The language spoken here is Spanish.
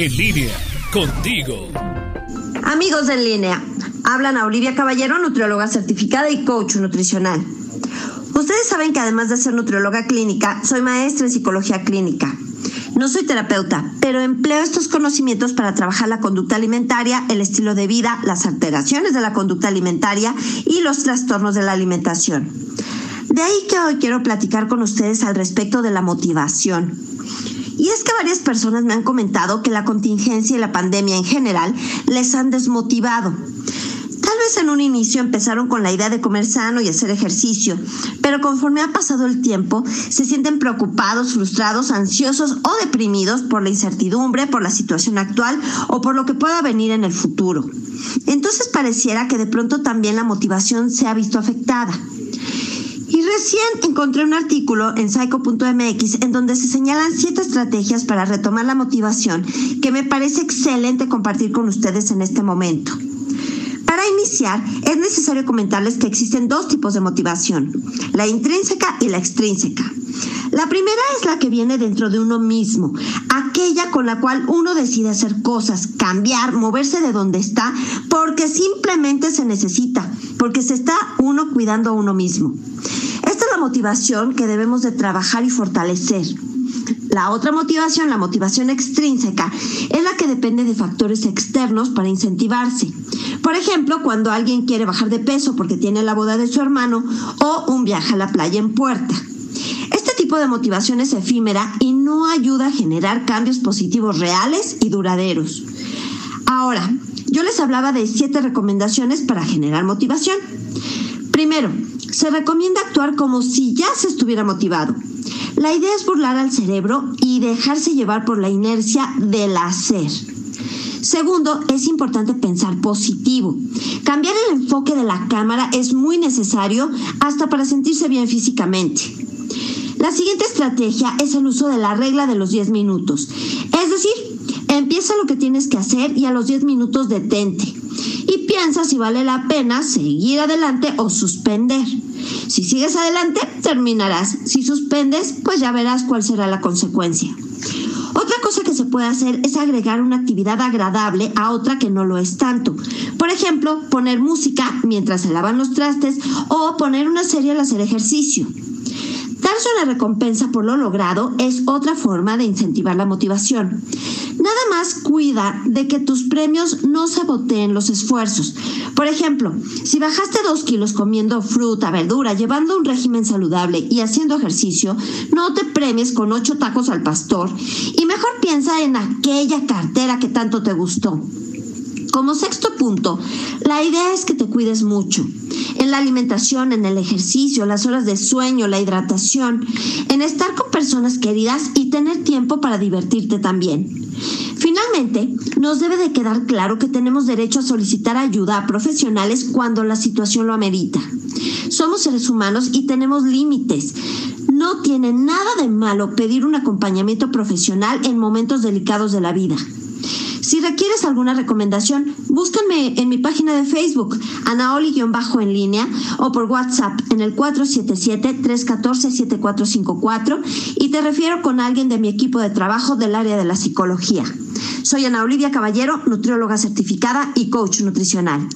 En línea, contigo. Amigos en línea, hablan a Olivia Caballero, nutrióloga certificada y coach nutricional. Ustedes saben que además de ser nutrióloga clínica, soy maestra en psicología clínica. No soy terapeuta, pero empleo estos conocimientos para trabajar la conducta alimentaria, el estilo de vida, las alteraciones de la conducta alimentaria y los trastornos de la alimentación. De ahí que hoy quiero platicar con ustedes al respecto de la motivación. Y es que varias personas me han comentado que la contingencia y la pandemia en general les han desmotivado. Tal vez en un inicio empezaron con la idea de comer sano y hacer ejercicio, pero conforme ha pasado el tiempo se sienten preocupados, frustrados, ansiosos o deprimidos por la incertidumbre, por la situación actual o por lo que pueda venir en el futuro. Entonces pareciera que de pronto también la motivación se ha visto afectada. Recién encontré un artículo en psycho.mx en donde se señalan siete estrategias para retomar la motivación que me parece excelente compartir con ustedes en este momento. Para iniciar, es necesario comentarles que existen dos tipos de motivación, la intrínseca y la extrínseca. La primera es la que viene dentro de uno mismo, aquella con la cual uno decide hacer cosas, cambiar, moverse de donde está, porque simplemente se necesita, porque se está uno cuidando a uno mismo. Esta es la motivación que debemos de trabajar y fortalecer. La otra motivación, la motivación extrínseca, es la que depende de factores externos para incentivarse. Por ejemplo, cuando alguien quiere bajar de peso porque tiene la boda de su hermano o un viaje a la playa en puerta. Este tipo de motivación es efímera y no ayuda a generar cambios positivos reales y duraderos. Ahora, yo les hablaba de siete recomendaciones para generar motivación. Primero, se recomienda actuar como si ya se estuviera motivado. La idea es burlar al cerebro y dejarse llevar por la inercia del hacer. Segundo, es importante pensar positivo. Cambiar el enfoque de la cámara es muy necesario hasta para sentirse bien físicamente. La siguiente estrategia es el uso de la regla de los 10 minutos. Es decir, empieza lo que tienes que hacer y a los 10 minutos detente. Y piensa si vale la pena seguir adelante o suspender. Si sigues adelante, terminarás. Si suspendes, pues ya verás cuál será la consecuencia. Otra cosa que se puede hacer es agregar una actividad agradable a otra que no lo es tanto. Por ejemplo, poner música mientras se lavan los trastes o poner una serie al hacer ejercicio. Darse una recompensa por lo logrado es otra forma de incentivar la motivación. Nada más cuida de que tus premios no saboteen los esfuerzos. Por ejemplo, si bajaste dos kilos comiendo fruta, verdura, llevando un régimen saludable y haciendo ejercicio, no te premies con ocho tacos al pastor y mejor piensa en aquella cartera que tanto te gustó. Como sexto punto, la idea es que te cuides mucho. En la alimentación, en el ejercicio, las horas de sueño, la hidratación, en estar con personas queridas y tener tiempo para divertirte también. Finalmente, nos debe de quedar claro que tenemos derecho a solicitar ayuda a profesionales cuando la situación lo amerita. Somos seres humanos y tenemos límites. No tiene nada de malo pedir un acompañamiento profesional en momentos delicados de la vida. Si requieres alguna recomendación, búscame en mi página de Facebook, Anaoli-en línea, o por WhatsApp en el 477-314-7454 y te refiero con alguien de mi equipo de trabajo del área de la psicología. Soy Ana Olivia Caballero, nutrióloga certificada y coach nutricional.